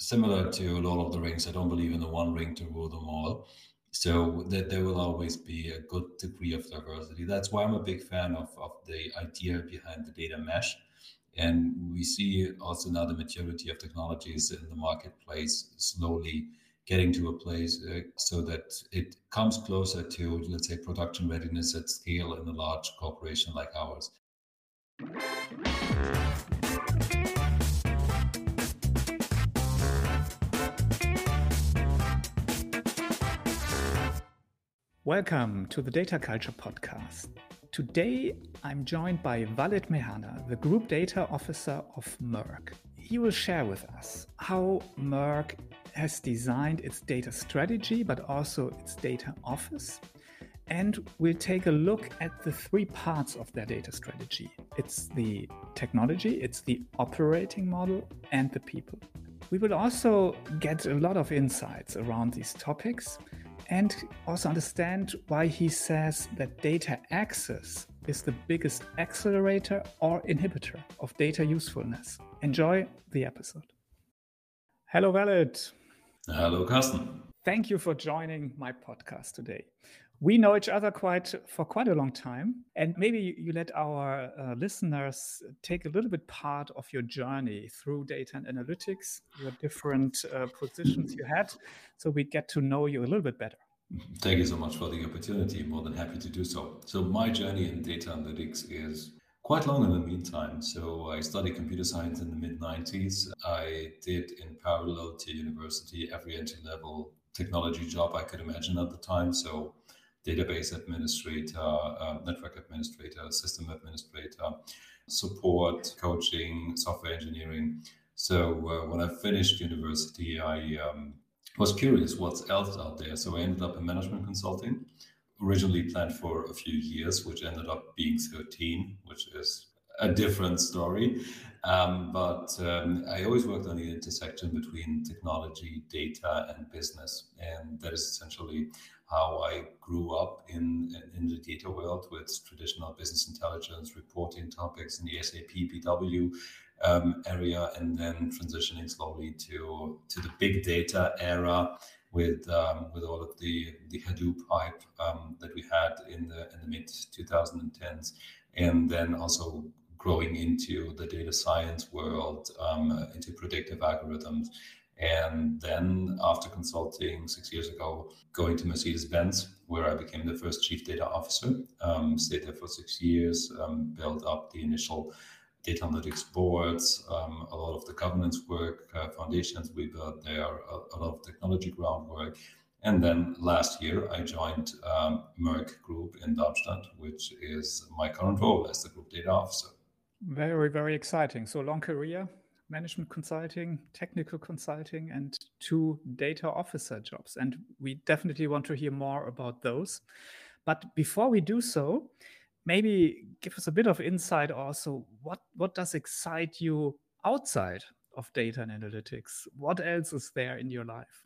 similar to Lord of the Rings, I don't believe in the one ring to rule them all. So that there will always be a good degree of diversity. That's why I'm a big fan of, of the idea behind the data mesh. And we see also now the maturity of technologies in the marketplace slowly getting to a place uh, so that it comes closer to, let's say, production readiness at scale in a large corporation like ours. Welcome to the Data Culture Podcast. Today I'm joined by Walid Mehanna, the Group Data Officer of Merck. He will share with us how Merck has designed its data strategy, but also its data office. And we'll take a look at the three parts of their data strategy it's the technology, it's the operating model, and the people. We will also get a lot of insights around these topics and also understand why he says that data access is the biggest accelerator or inhibitor of data usefulness. Enjoy the episode. Hello, Walid. Hello, Carsten. Thank you for joining my podcast today. We know each other quite for quite a long time, and maybe you let our uh, listeners take a little bit part of your journey through data and analytics, your different uh, positions you had, so we get to know you a little bit better. Thank you so much for the opportunity. More than happy to do so. So my journey in data analytics is quite long in the meantime. So I studied computer science in the mid 90s. I did in parallel to university every entry level technology job I could imagine at the time. So database administrator, uh, network administrator, system administrator, support, coaching, software engineering. So uh, when I finished university, I um, was curious what's else out there. So I ended up in management consulting, originally planned for a few years, which ended up being 13, which is a different story. Um, but um, I always worked on the intersection between technology, data, and business. And that is essentially how I grew up in, in the data world with traditional business intelligence, reporting topics in the SAP BW um, area, and then transitioning slowly to, to the big data era with um, with all of the the Hadoop hype um, that we had in the in the mid 2010s, and then also growing into the data science world, um, into predictive algorithms. And then after consulting six years ago, going to Mercedes-Benz, where I became the first chief data officer, um, stayed there for six years, um, built up the initial data analytics boards, um, a lot of the governance work, uh, foundations we built there, a, a, lot of technology groundwork. And then last year, I joined um, Merck Group in Darmstadt, which is my current role as the group data officer. Very, very exciting. So long career, management consulting, technical consulting, and two data officer jobs. And we definitely want to hear more about those. But before we do so, maybe give us a bit of insight also. What what does excite you outside of data and analytics? What else is there in your life?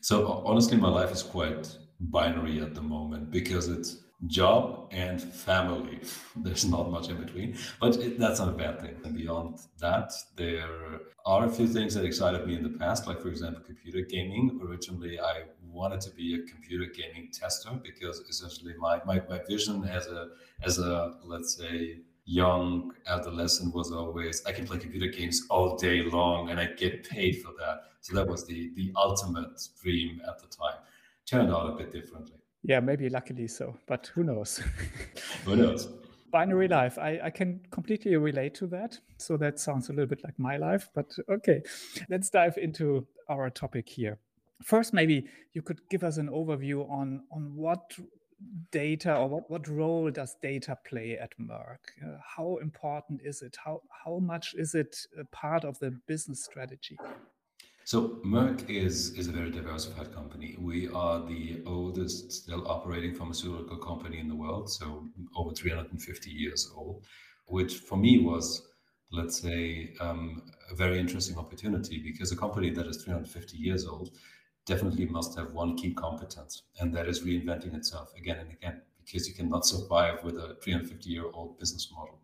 So honestly, my life is quite binary at the moment because it's job and family. There's not much in between, but it, that's not a bad thing. And beyond that, there are a few things that excited me in the past, like, for example, computer gaming. Originally, I wanted to be a computer gaming tester because essentially my, my, my vision as a, as a, let's say, young adolescent was always I can play computer games all day long and I get paid for that. So that was the the ultimate dream at the time. Turned out a bit differently. Yeah, maybe luckily so, but who knows? who knows? Binary life. I, I can completely relate to that. So that sounds a little bit like my life, but okay. Let's dive into our topic here. First, maybe you could give us an overview on, on what data or what, what role does data play at Merck? Uh, how important is it? How, how much is it a part of the business strategy? So Merck is is a very diversified company. We are the oldest still operating pharmaceutical company in the world, so over 350 years old, which for me was, let's say, um, a very interesting opportunity because a company that is 350 years old definitely must have one key competence, and that is reinventing itself again and again because you cannot survive with a 350 year old business model.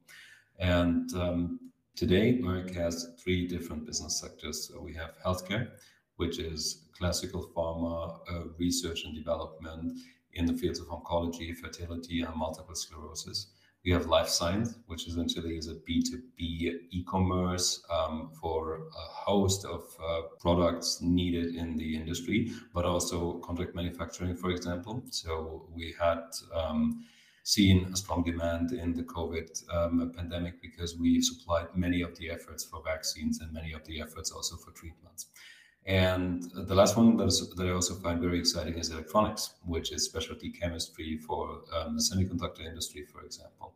And um, Today, Merck has three different business sectors. So we have healthcare, which is classical pharma, uh, research and development in the fields of oncology, fertility, and multiple sclerosis. We have life science, which essentially is a B2B e-commerce um, for a host of uh, products needed in the industry, but also contract manufacturing, for example. So we had um, seen a strong demand in the COVID um, pandemic because we supplied many of the efforts for vaccines and many of the efforts also for treatments. And the last one that, is, that I also find very exciting is electronics, which is specialty chemistry for um, the semiconductor industry, for example,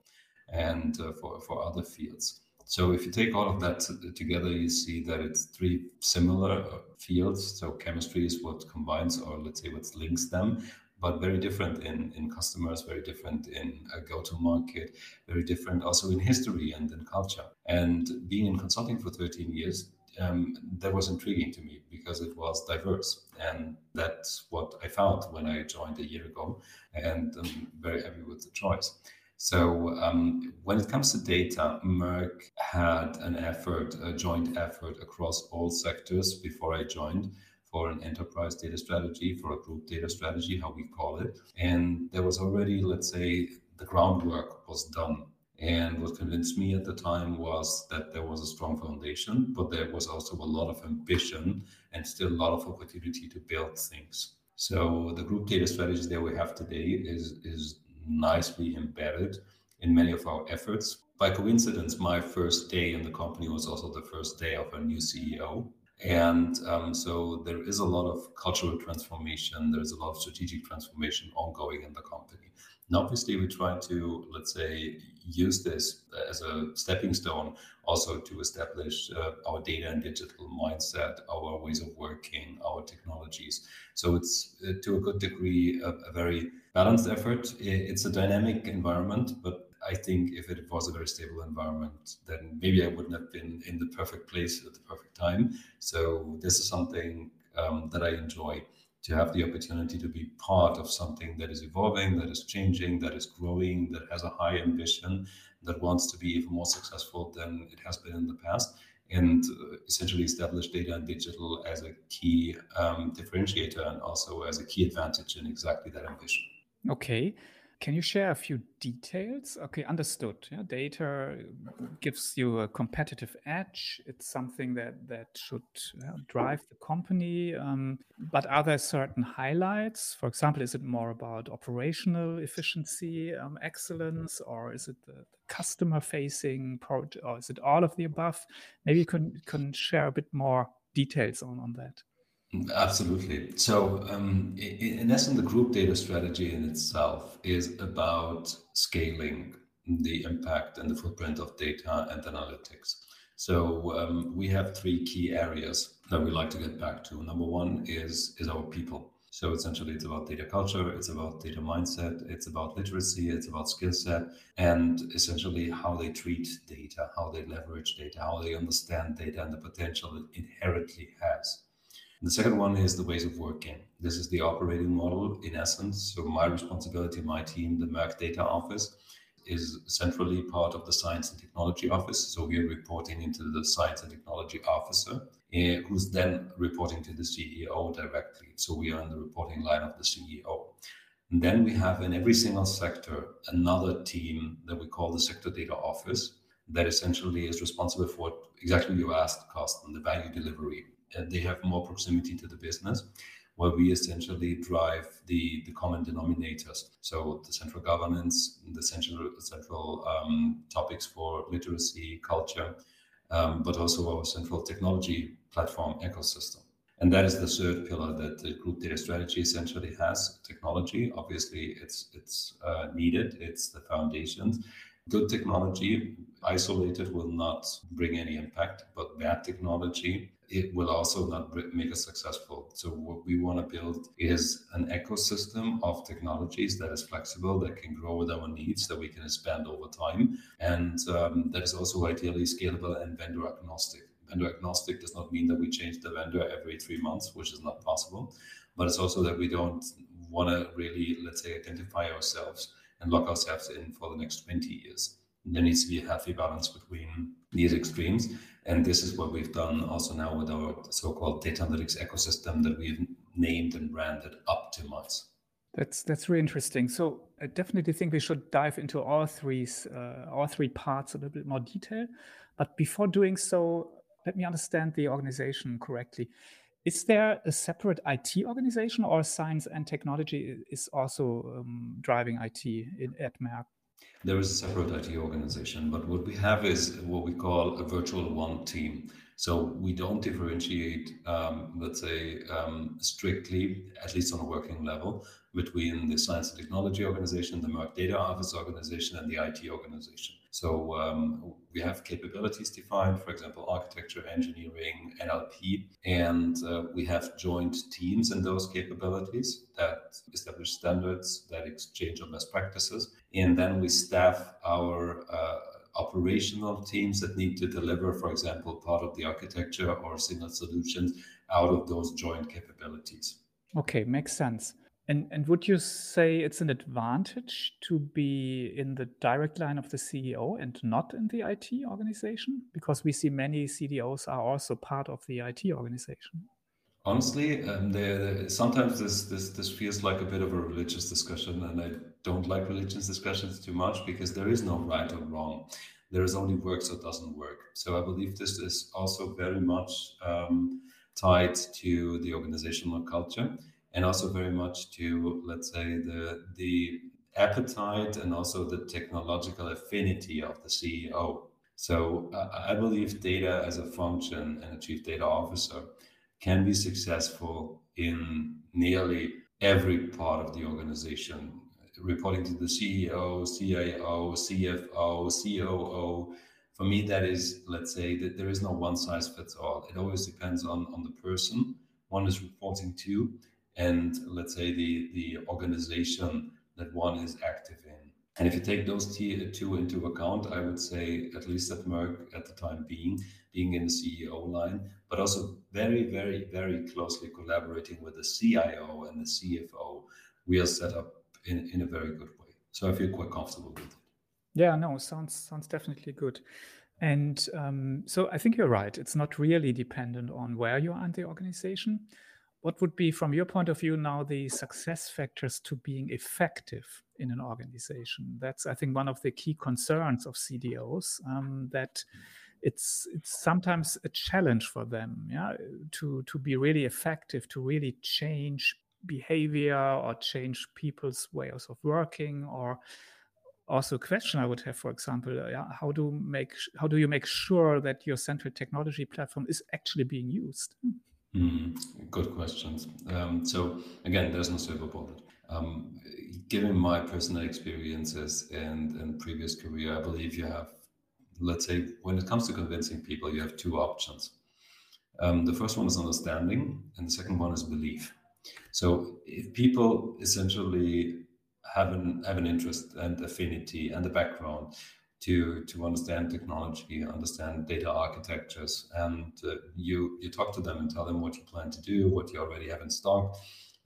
and uh, for, for other fields. So if you take all of that together, you see that it's three similar uh, fields. So chemistry is what combines, or let's say what links them, but very different in, in customers, very different in a go-to-market, very different also in history and in culture. And being in consulting for 13 years, um, that was intriguing to me because it was diverse. And that's what I found when I joined a year ago. And I'm very happy with the choice. So, um, when it comes to data, Merck had an effort, a joint effort across all sectors before I joined for an enterprise data strategy, for a group data strategy, how we call it. And there was already, let's say, the groundwork was done and what convinced me at the time was that there was a strong foundation, but there was also a lot of ambition and still a lot of opportunity to build things. So the group data strategy that we have today is, is nicely embedded in many of our efforts. By coincidence, my first day in the company was also the first day of a new CEO. And um, so there is a lot of cultural transformation, there's a lot of strategic transformation ongoing in the company. And obviously, we try to, let's say, use this as a stepping stone also to establish uh, our data and digital mindset, our ways of working, our technologies. So it's uh, to a good degree a, a, very balanced effort. It's a dynamic environment, but I think if it was a very stable environment, then maybe I wouldn't have been in the perfect place at the perfect time. So this is something um, that I enjoy to have the opportunity to be part of something that is evolving, that is changing, that is growing, that has a high ambition, that wants to be even more successful than it has been in the past, and uh, essentially establish data and digital as a key um, differentiator and also as a key advantage in exactly that ambition. Okay. Can you share a few details? Okay, understood. Yeah, data gives you a competitive edge. It's something that that should drive the company. Um, but are there certain highlights? For example, is it more about operational efficiency, um, excellence, or is it the, the customer-facing project, or is it all of the above? Maybe you can can share a bit more details on on that. Absolutely. So, um, in, essence, the group data strategy in itself is about scaling the impact and the footprint of data and analytics. So, um, we have three key areas that we like to get back to. Number one is is our people. So essentially, it's about data culture, it's about data mindset, it's about literacy, it's about skill set, and essentially how they treat data, how they leverage data, how they understand data and the potential it inherently has. The second one is the ways of working. This is the operating model in essence. So my responsibility, my team, the Merck Data Office, is centrally part of the Science and Technology Office. So we are reporting into the Science and Technology Officer, uh, who's then reporting to the CEO directly. So we are in the reporting line of the CEO. And then we have in every single sector another team that we call the Sector Data Office that essentially is responsible for exactly what you asked, Carsten, the value delivery they have more proximity to the business where we essentially drive the, the common denominators. So the central governance, the central central um, topics for literacy, culture, um, but also our central technology platform ecosystem. And that is the third pillar that the group data strategy essentially has. Technology, obviously, it's it's uh, needed. It's the foundations. Good technology isolated will not bring any impact, but bad technology it will also not make us successful. So what we want to build is an ecosystem of technologies that is flexible, that can grow with our needs, that we can expand over time, and um, that is also ideally scalable and vendor agnostic. Vendor agnostic does not mean that we change the vendor every three months, which is not possible, but it's also that we don't want to really, let's say, identify ourselves and lock ourselves in for the next 20 years there needs to be a healthy balance between these extremes. And this is what we've done also now with our so-called data analytics ecosystem that we've named and branded UPTIMIZE. That's that's really interesting. So I definitely think we should dive into all three uh, all three parts a little bit more detail. But before doing so, let me understand the organization correctly. Is there a separate IT organization, or science and technology is also um, driving IT in, at Merck? There is a separate IT organization, but what we have is what we call a virtual one team. So we don't differentiate, um, let's say, um, strictly, at least on a working level, between the science and technology organization, the Merck Data Office organization, and the IT organization. So um, we have capabilities defined, for example, architecture, engineering, NLP, and uh, we have joint teams in those capabilities that establish standards, that exchange on best practices, and then we staff our uh, operational teams that need to deliver, for example, part of the architecture or single solutions out of those joint capabilities. Okay, makes sense. And and would you say it's an advantage to be in the direct line of the CEO and not in the IT organization? Because we see many CDOs are also part of the IT organization. Honestly, um, sometimes this, this this feels like a bit of a religious discussion, and I don't like religious discussions too much because there is no right or wrong. There is only works or doesn't work. So I believe this is also very much um, tied to the organizational culture and also very much to let's say the the appetite and also the technological affinity of the CEO. So uh, I believe data as a function and a chief data officer can be successful in nearly every part of the organization, reporting to the CEO, CIO, CFO, COO. For me, that is, let's say, that there is no one size fits all. It always depends on, on the person one is reporting to and let's say the, the organization that one is active in. And if you take those two into account, I would say, at least at Merck at the time being, being in the CEO line, but also very, very, very closely collaborating with the CIO and the CFO, we are set up in, in a very good way. So I feel quite comfortable with it. Yeah, no, sounds sounds definitely good. And um, so I think you're right. It's not really dependent on where you are in the organization. What would be, from your point of view, now the success factors to being effective in an organization? That's, I think, one of the key concerns of CDOs um, that it's it's sometimes a challenge for them, yeah, to to be really effective, to really change behavior or change people's ways of working or also a question I would have, for example, uh, yeah, how do make how do you make sure that your central technology platform is actually being used? Mm, good questions. Um, so again, there's no silver bullet. Um, given my personal experiences and, and previous career, I believe you have, let's say, when it comes to convincing people, you have two options. Um, the first one is understanding, and the second one is belief. So if people essentially have an have an interest and affinity and a background to to understand technology, understand data architectures, and uh, you you talk to them and tell them what you plan to do, what you already have in stock,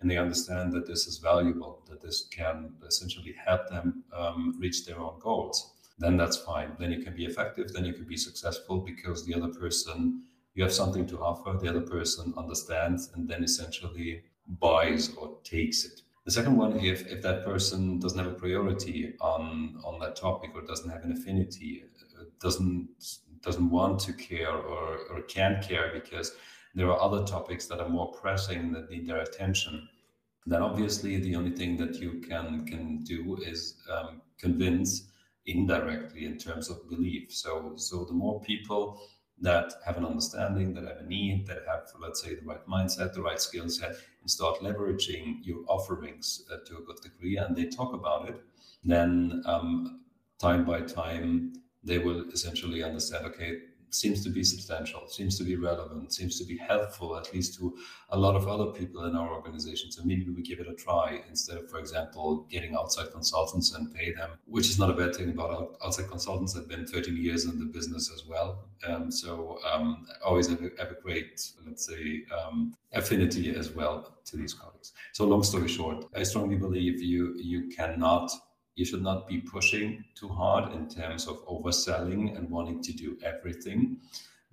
and they understand that this is valuable, that this can essentially help them um, reach their own goals. Then that's fine. Then you can be effective. Then you can be successful because the other person you have something to offer. The other person understands and then essentially buys or takes it. The second one, if, if that person doesn't have a priority on, on that topic or doesn't have an affinity, uh, doesn't doesn't want to care or, or can't care because there are other topics that are more pressing that need their attention, then obviously the only thing that you can can do is um, convince indirectly in terms of belief. So so the more people that have an understanding, that have a need, that have, let's say, the right mindset, the right skill set, and start leveraging your offerings uh, to a good degree, and they talk about it, then um, time by time, they will essentially understand okay, seems to be substantial, seems to be relevant, seems to be helpful, at least to a lot of other people in our organization. So maybe we give it a try instead of, for example, getting outside consultants and pay them, which is not a bad thing about outside consultants. I've been 13 years in the business as well. Um, so um, always have a, have a, great, let's say, um, affinity as well to these colleagues. So long story short, I strongly believe you you cannot you should not be pushing too hard in terms of overselling and wanting to do everything.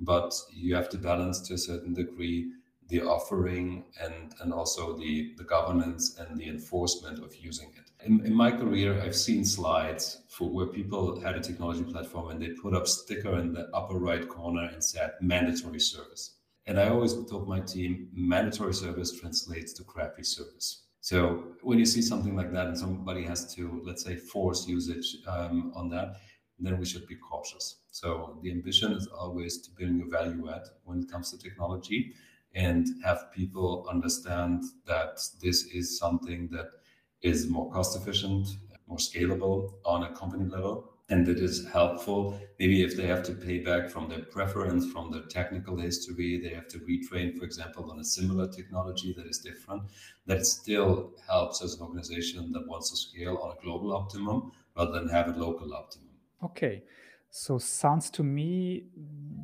But you have to balance to a certain degree the offering and, and also the, the governance and the enforcement of using it. In, in my career, I've seen slides for where people had a technology platform and they put up sticker in the upper right corner and said mandatory service. And I always told my team mandatory service translates to crappy service. So when you see something like that and somebody has to, let's say, force usage um, on that, then we should be cautious. So the ambition is always to bring a value add when it comes to technology and have people understand that this is something that is more cost efficient, more scalable on a company level. And that is helpful. Maybe if they have to pay back from their preference, from their technical history, they have to retrain, for example, on a similar technology that is different, that still helps as an organization that wants to scale on a global optimum rather than have a local optimum. Okay. So sounds to me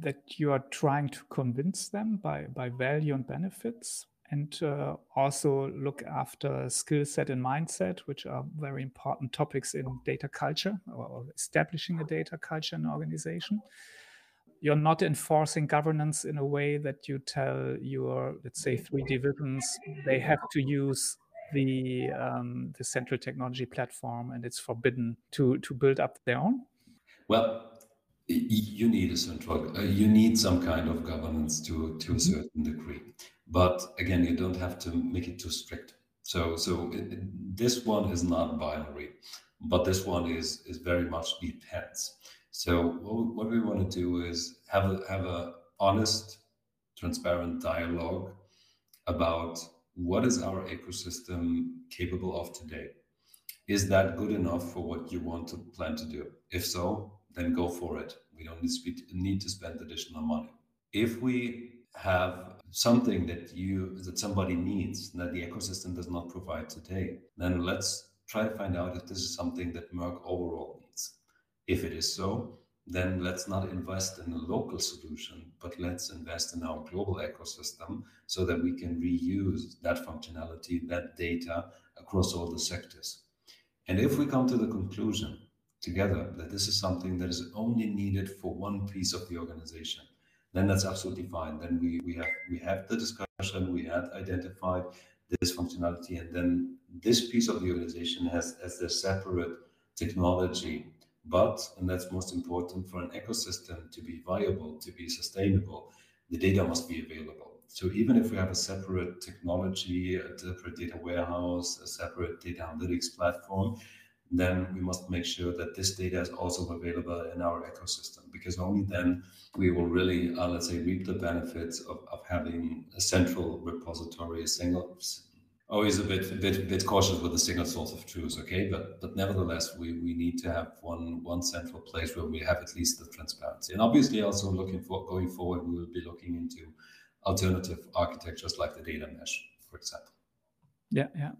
that you are trying to convince them by, by value and benefits and uh, also look after skill set and mindset, which are very important topics in data culture or establishing a data culture in an organization. You're not enforcing governance in a way that you tell your, let's say, three divisions they have to use the um, the central technology platform, and it's forbidden to to build up their own. Well, you need a central, uh, you need some kind of governance to to a certain degree. But again, you don't have to make it too strict. So, so it, this one is not binary, but this one is is very much depends. So what, what we want to do is have a have a honest, transparent dialogue about what is our ecosystem capable of today. Is that good enough for what you want to plan to do? If so, then go for it. We don't need to spend additional money. If we have something that you that somebody needs that the ecosystem does not provide today, then let's try to find out if this is something that Merck overall needs. If it is so, then let's not invest in a local solution, but let's invest in our global ecosystem so that we can reuse that functionality, that data across all the sectors. And if we come to the conclusion together that this is something that is only needed for one piece of the organization, then that's absolutely fine. Then we, we have we have the discussion, we had identified this functionality, and then this piece of the organization has as their separate technology. But, and that's most important for an ecosystem to be viable, to be sustainable, the data must be available. So even if we have a separate technology, a separate data warehouse, a separate data analytics platform, then we must make sure that this data is also available in our ecosystem because only then we will really, uh, let's say, reap the benefits of, of having a central repository, a single. Always a bit, bit, bit cautious with a single source of truth, okay? But but nevertheless, we, we need to have one one central place where we have at least the transparency. And obviously, also looking for going forward, we will be looking into alternative architectures like the data mesh, for example. Yeah, yeah.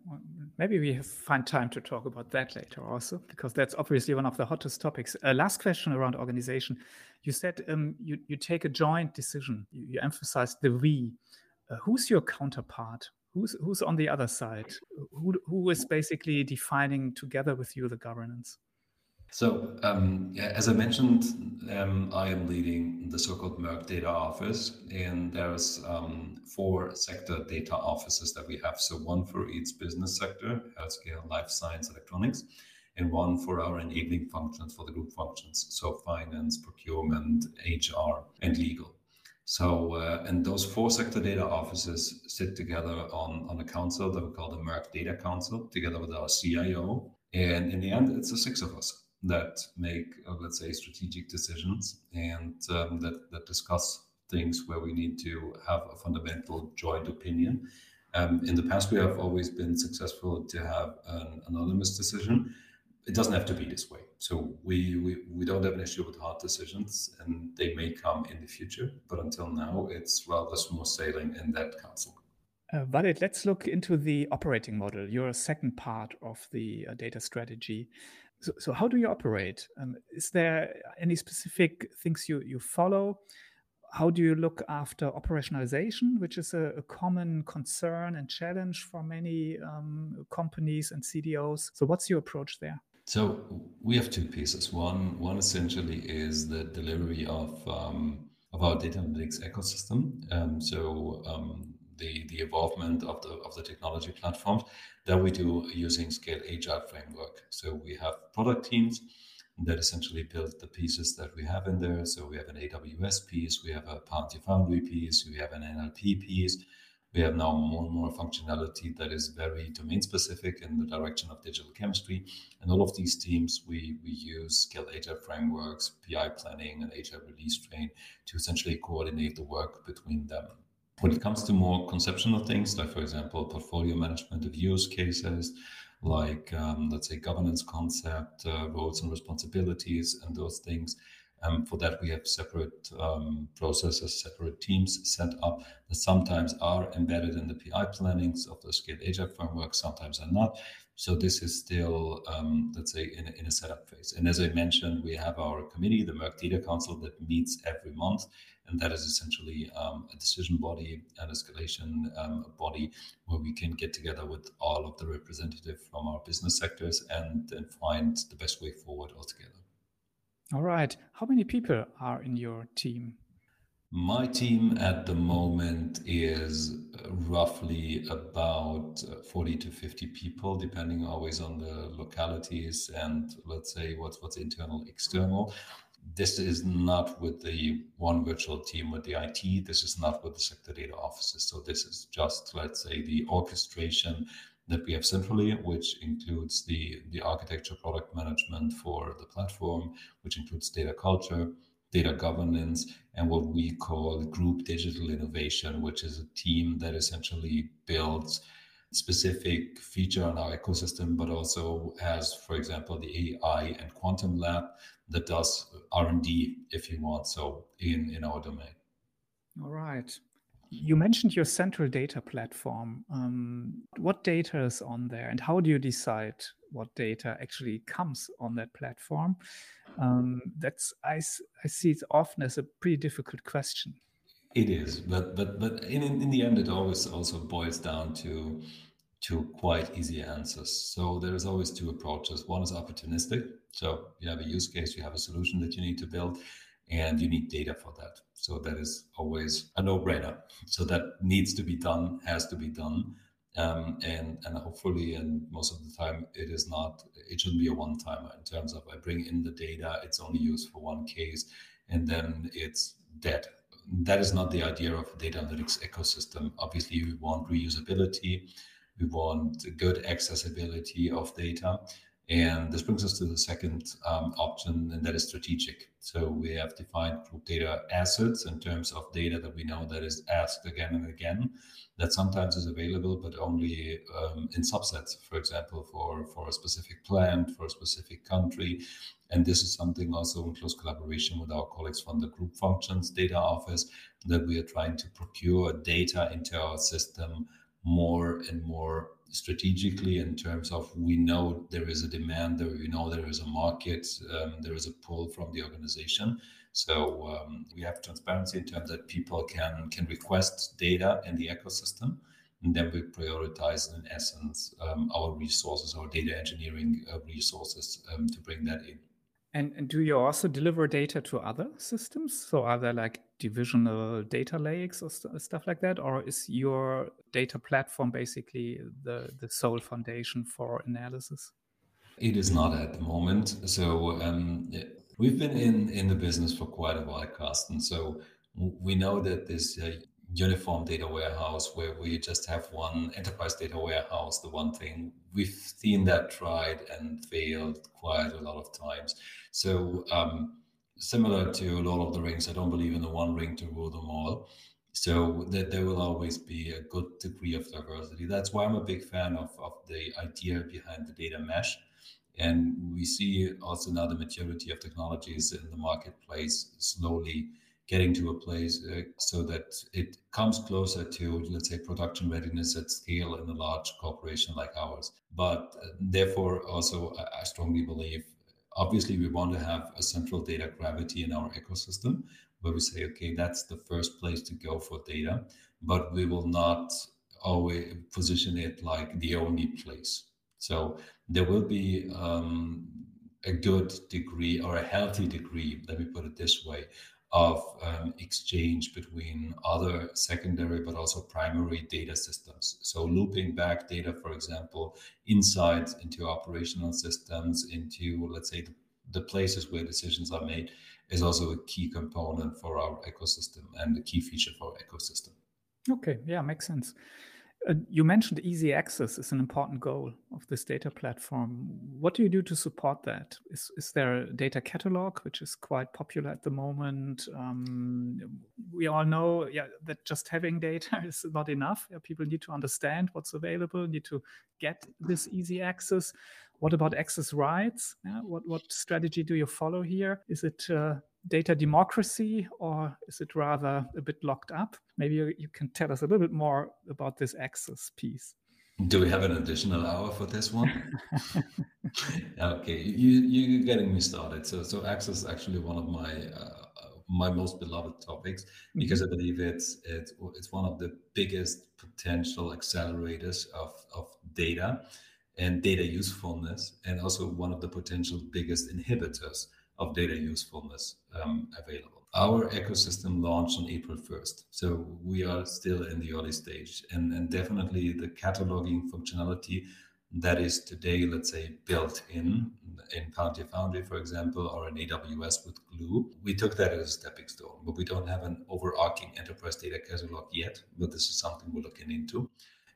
maybe we have find time to talk about that later also, because that's obviously one of the hottest topics. Uh, last question around organization. You said um, you, you take a joint decision. You, you emphasized the we. Uh, who's your counterpart? Who's who's on the other side? Who who is basically defining together with you the governance? So, um, as I mentioned, um, I am leading the so-called Merck Data Office, and there's um, four sector data offices that we have. So one for each business sector, healthcare, life science, electronics, and one for our enabling functions for the group functions, so finance, procurement, HR, and legal. So, uh, and those four sector data offices sit together on, on a council that we call the Merck Data Council, together with our CIO. And in the end, it's the six of us that make, uh, let's say, strategic decisions and um, that, that discuss things where we need to have a fundamental joint opinion. Um, in the past, we have always been successful to have an anonymous decision. It doesn't have to be this way. So we, we, we don't have an issue with hard decisions, and they may come in the future. But until now, it's rather smooth sailing in that council. Uh, let's look into the operating model, your second part of the uh, data strategy. So, so how do you operate? Um, is there any specific things you, you follow? How do you look after operationalization, which is a, a common concern and challenge for many um, companies and CDOs? So, what's your approach there? So we have two pieces. One, one essentially is the delivery of um, of our data analytics ecosystem. Um, so um, the the involvement of the of the technology platforms that we do using Scale Agile framework. So we have product teams that essentially build the pieces that we have in there. So we have an AWS piece, we have a Palantir Foundry piece, we have an NLP piece, we have now more and more functionality that is very domain specific in the direction of digital chemistry. And all of these teams, we, we use Scale Agile frameworks, PI planning, and Agile release train to essentially coordinate the work between them. When it comes to more conceptual things, like for example, portfolio management of use cases, like um, let's say governance concept, uh, roles and responsibilities, and those things, um, for that, we have separate um, processes, separate teams set up that sometimes are embedded in the PI plannings of the Scale Agile framework, sometimes are not. So this is still, um, let's say, in a, in a setup phase. And as I mentioned, we have our committee, the Merck Data Council, that meets every month, and that is essentially um, a decision body, an escalation um, body, where we can get together with all of the representatives from our business sectors and, and find the best way forward altogether. All right. How many people are in your team? My team at the moment is roughly about uh, 40 to 50 people, depending always on the localities and let's say what's what's internal, external. This is not with the one virtual team with the IT. This is not with the sector data offices. So this is just let's say the orchestration that we have centrally, which includes the, the architecture product management for the platform, which includes data culture, data governance, and what we call group digital innovation, which is a team that essentially builds specific feature on our ecosystem, but also has, for example, the AI and quantum lab that does R&D, if you want, so in, in our domain. All right. You mentioned your central data platform. Um, what data is on there, and how do you decide what data actually comes on that platform? Um, that's I, I see it often as a pretty difficult question. It is, but but but in in the end, it always also boils down to to quite easy answers. So there's always two approaches. One is opportunistic. So you have a use case, you have a solution that you need to build, and you need data for that. So that is always a no-brainer. So that needs to be done, has to be done, um, and and hopefully, and most of the time, it is not. It shouldn't be a one-timer in terms of I bring in the data, it's only used for one case, and then it's dead. That is not the idea of a data analytics ecosystem. Obviously, we want reusability, we want good accessibility of data, and this brings us to the second um, option, and that is strategic. So we have defined group data assets in terms of data that we know that is asked again and again, that sometimes is available, but only um, in subsets, for example, for, for a specific plant, for a specific country. And this is something also in close collaboration with our colleagues from the group functions data office that we are trying to procure data into our system more and more strategically in terms of we know there is a demand there we know there is a market um, there is a pull from the organization. So um, we have transparency in terms that people can can request data in the ecosystem and then we prioritize in essence um, our resources our data engineering uh, resources um, to bring that in and, and, do you also deliver data to other systems? So are there like divisional data lakes or st stuff like that, or is your data platform basically the the sole foundation for analysis? It is not at the moment. So um, we've been in in the business for quite a while, Carsten. So we know that this uh, uniform data warehouse where we just have one enterprise data warehouse, the one thing we've seen that tried and failed quite a lot of times. So um, similar to Lord of the Rings, I don't believe in the one ring to rule them all. So that there will always be a good degree of diversity. That's why I'm a big fan of, of the idea behind the data mesh. And we see also now the maturity of technologies in the marketplace slowly getting to a place uh, so that it comes closer to, let's say, production readiness at scale in a large corporation like ours. But uh, therefore, also, I, I strongly believe obviously we want to have a central data gravity in our ecosystem where we say, okay, that's the first place to go for data, but we will not always position it like the only place. So there will be um, a good degree or a healthy degree, let me put it this way, of um, exchange between other secondary but also primary data systems. So looping back data, for example, inside into operational systems, into let's say the, the places where decisions are made, is also a key component for our ecosystem and a key feature for our ecosystem. Okay, yeah, makes sense. Uh, you mentioned easy access is an important goal of this data platform. What do you do to support that? Is, is there a data catalog, which is quite popular at the moment? Um, we all know yeah, that just having data is not enough. Yeah, people need to understand what's available, need to get this easy access. What about access rights? Yeah, what, what strategy do you follow here? Is it uh, data democracy or is it rather a bit locked up? Maybe you, you can tell us a little bit more about this access piece. Do we have an additional hour for this one? okay, you you're getting me started. So so access is actually one of my uh, my most beloved topics mm-hmm. because. I believe it's it's it's one of the biggest potential accelerators of of data and data usefulness, and also one of the potential biggest inhibitors of data usefulness um, available. Our ecosystem launched on April 1st, so we are still in the early stage, and, and definitely the cataloging functionality that is today, let's say, built in in Palantir Foundry, for example, or in AWS with Glue. We took that as a stepping stone, but we don't have an overarching enterprise data catalog yet. But this is something we're looking into,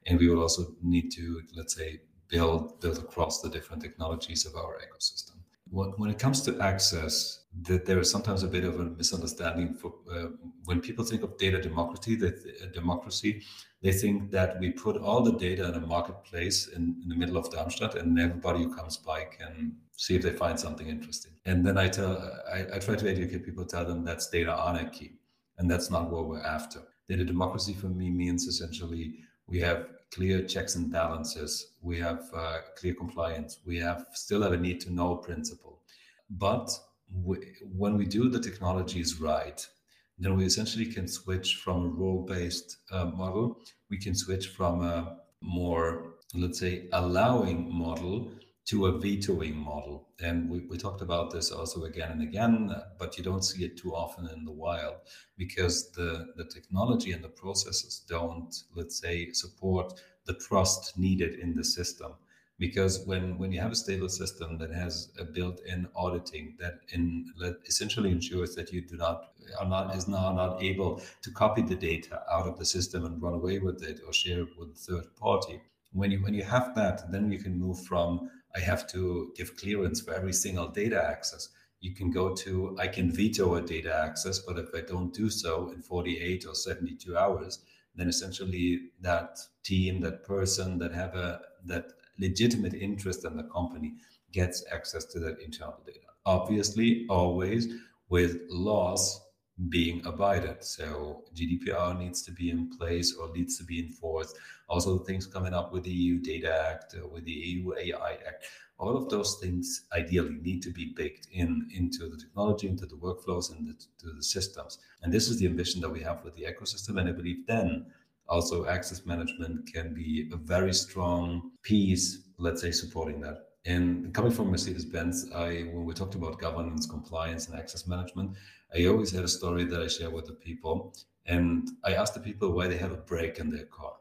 and we will also need to, let's say, build build across the different technologies of our ecosystem when it comes to access, that there is sometimes a bit of a misunderstanding for uh, when people think of data democracy. That uh, democracy, they think that we put all the data in a marketplace in, in, the middle of Darmstadt, and everybody who comes by can see if they find something interesting. And then I tell, I, I try to educate people, tell them that's data anarchy, and that's not what we're after. Data democracy for me means essentially we have clear checks and balances. We have uh, clear compliance. We have still have a need to know principle. But we, when we do the technologies right, then we essentially can switch from a role based uh, model. We can switch from a more, let's say, allowing model to a vetoing model. And we, we talked about this also again and again, uh, but you don't see it too often in the wild because the, the technology and the processes don't, let's say, support the trust needed in the system. Because when, when you have a stable system that has a built-in auditing that in that essentially ensures that you do not are not is now not able to copy the data out of the system and run away with it or share it with a third party. When you when you have that, then you can move from I have to give clearance for every single data access. You can go to, I can veto a data access, but if I don't do so in 48 or 72 hours, then essentially that team, that person that have a that legitimate interest in the company gets access to that internal data. Obviously, always with laws being abided. So GDPR needs to be in place or needs to be enforced. Also, things coming up with the EU Data Act, uh, with the EU AI Act, all of those things ideally need to be baked in into the technology, into the workflows, and to the systems. And this is the ambition that we have with the ecosystem. And I believe then also access management can be a very strong piece, let's say, supporting that. And coming from Mercedes Benz, I when we talked about governance, compliance, and access management, I always had a story that I share with the people. And I asked the people why they have a brake in their car.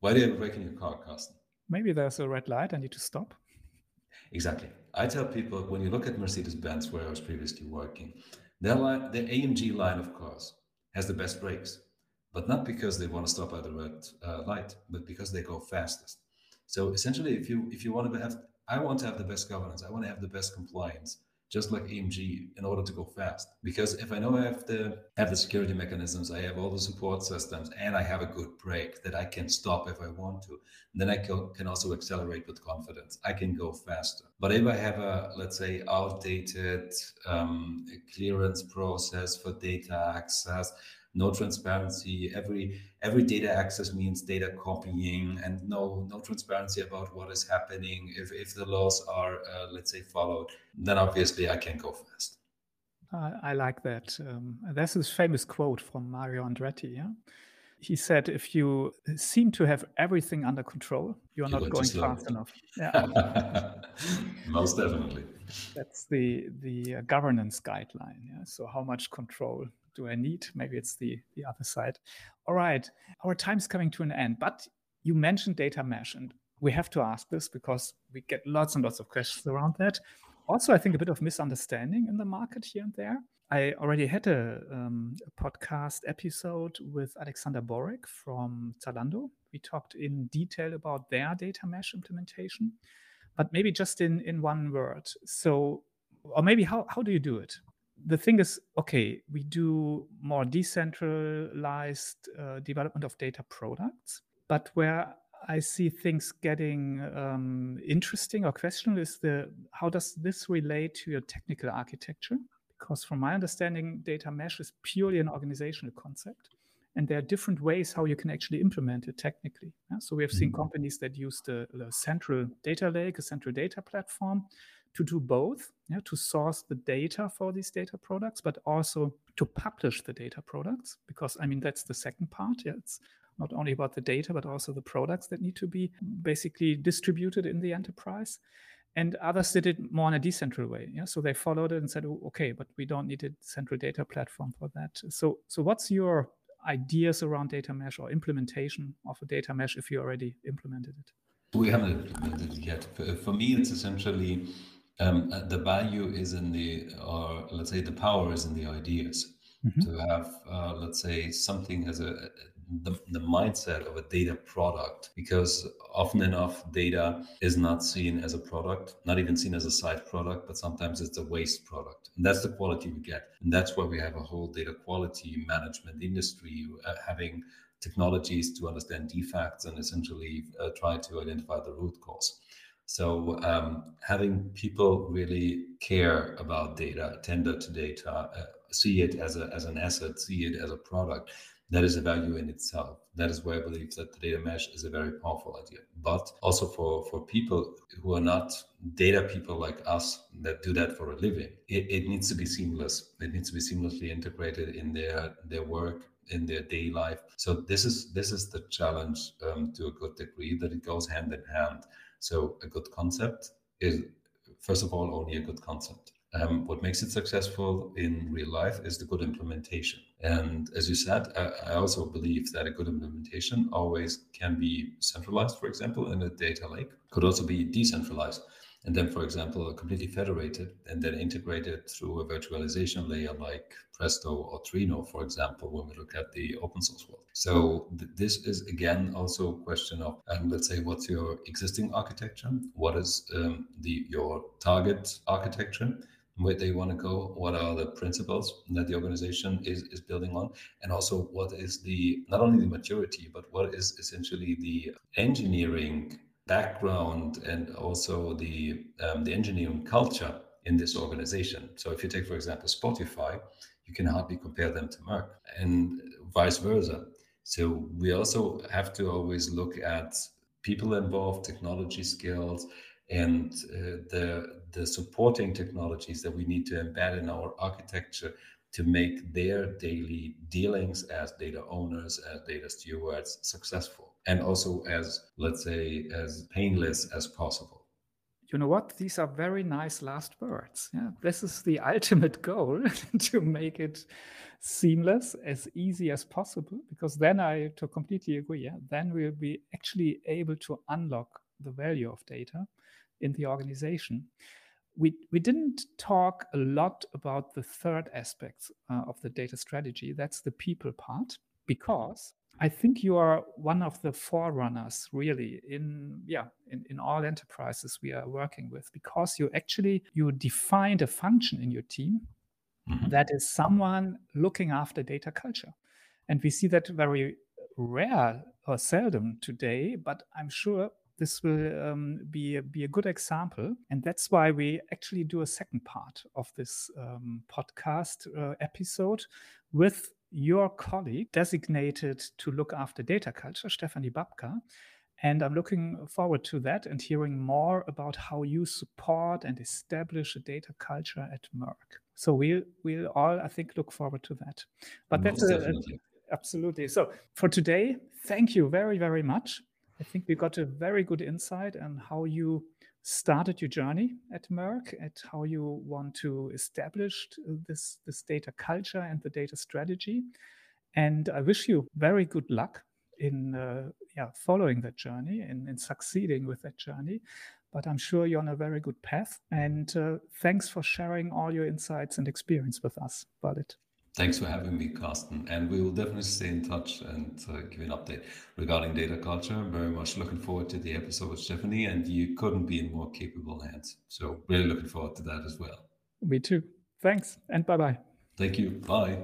Why do you have a brake in your car, Carsten? Maybe there's a red light. I need to stop. Exactly. I tell people when you look at Mercedes Benz, where I was previously working, their, line, their AMG line of cars has the best brakes, but not because they want to stop at the red uh, light, but because they go fastest. So essentially, if you if you want to have, I want to have the best governance, I want to have the best compliance just like AMG, in order to go fast. Because if I know I have the have the security mechanisms, I have all the support systems, and I have a good brake that I can stop if I want to, then I can also accelerate with confidence. I can go faster. But if I have a let's say outdated um, clearance process for data access, no transparency. Every every data access means data copying, and no no transparency about what is happening. If if the laws are uh, let's say followed, then obviously I can go fast. I like that. Um, there's this famous quote from Mario Andretti. Yeah? He said, if you seem to have everything under control, you are not going fast enough. Yeah. Most definitely. That's the the uh, governance guideline. Yeah. So how much control do I need? Maybe it's the the other side. All right, our time's coming to an end. But you mentioned data mesh, and we have to ask this because we get lots and lots of questions around that. Also, I think a bit of misunderstanding in the market here and there. I already had a, um, a, podcast episode with Alexander Borek from Zalando. We talked in detail about their data mesh implementation, but maybe just in, in one word. So, or maybe how, how do you do it? The thing is, okay, we do more decentralized uh, development of data products, but where I see things getting um, interesting or questionable is the how does this relate to your technical architecture? because from my understanding, data mesh is purely an organizational concept. And there are different ways how you can actually implement it technically. Yeah? So we have seen mm-hmm. companies that use the, the, central data lake, a central data platform, to do both, yeah? to source the data for these data products, but also to publish the data products. Because I mean that's the second part. Yeah, it's not only about the data, but also the products that need to be basically distributed in the enterprise and others did it more in a decentral way yeah so they followed it and said oh, okay but we don't need a central data platform for that so so what's your ideas around data mesh or implementation of a data mesh if you already implemented it we haven't implemented it yet for me it's essentially um, the value is in the or let's say the power is in the ideas. Mm-hmm. to have uh, let's say something as a the, the mindset of a data product because often enough data is not seen as a product not even seen as a side product but sometimes it's a waste product. And that's the quality we get. And that's why we have a whole data quality management industry uh, having technologies to understand defects and essentially uh, try to identify the root cause so um, having people really care about data, tender to data, uh, see it as a as an asset, see it as a product, that is a value in itself. That is why I believe that the data mesh is a very powerful idea. But also for, for people who are not data people like us that do that for a living, it, it needs to be seamless. It needs to be seamlessly integrated in their their work, in their day life. So this is this is the challenge um, to a good degree that it goes hand in hand. So a good concept is first of all only a good concept. Um, what makes it successful in real life is the good implementation. And as you said, I, I, also believe that a good implementation always can be centralized, for example, in a data lake, could also be decentralized. And then, for example, completely federated and then integrated through a virtualization layer like Presto or Trino, for example, when we look at the open source world. So th- this is again also a question of, um, let's say, what's your existing architecture? What is um, the your target architecture? where they want to go, what are the principles that the organization is, is building on, and also what is the not only the maturity, but what is essentially the engineering background and also the um, the engineering culture in this organization. So if you take, for example, Spotify, you can hardly compare them to Merck, and vice versa. So we also have to always look at people involved, technology skills, and uh, the the supporting technologies that we need to embed in our architecture to make their daily dealings as data owners, as data stewards successful, and also as, let's say, as painless as possible. You know what? These are very nice last words. Yeah, this is the ultimate goal to make it seamless, as easy as possible. Because then I to completely agree. Yeah, then we'll be actually able to unlock the value of data in the organization. We, we didn't talk a lot about the third aspect uh, of the data strategy. That's the people part, because I think you are one of the forerunners really in yeah in, in all enterprises we are working with because you actually you defined a function in your team mm-hmm. that is someone looking after data culture. And we see that very rare or seldom today, but I'm sure this will um, be, a, be a good example. And that's why we actually do a second part of this um, podcast uh, episode with your colleague designated to look after data culture, Stephanie Babka. And I'm looking forward to that and hearing more about how you support and establish a data culture at Merck. So we'll we'll all, I think, look forward to that. But Most that's a, absolutely. So for today, thank you very, very much. I think we got a very good insight on how you started your journey at Merck, at how you want to establish this, this data culture and the data strategy. And I wish you very good luck in uh, yeah, following that journey and in succeeding with that journey. But I'm sure you're on a very good path. And uh, thanks for sharing all your insights and experience with us, Walid. Thanks for having me, Carsten. And we will definitely stay in touch and uh, give you an update regarding data culture. I'm very much looking forward to the episode with Stephanie, and you couldn't be in more capable hands. So, really looking forward to that as well. Me too. Thanks, and bye bye. Thank you. Bye.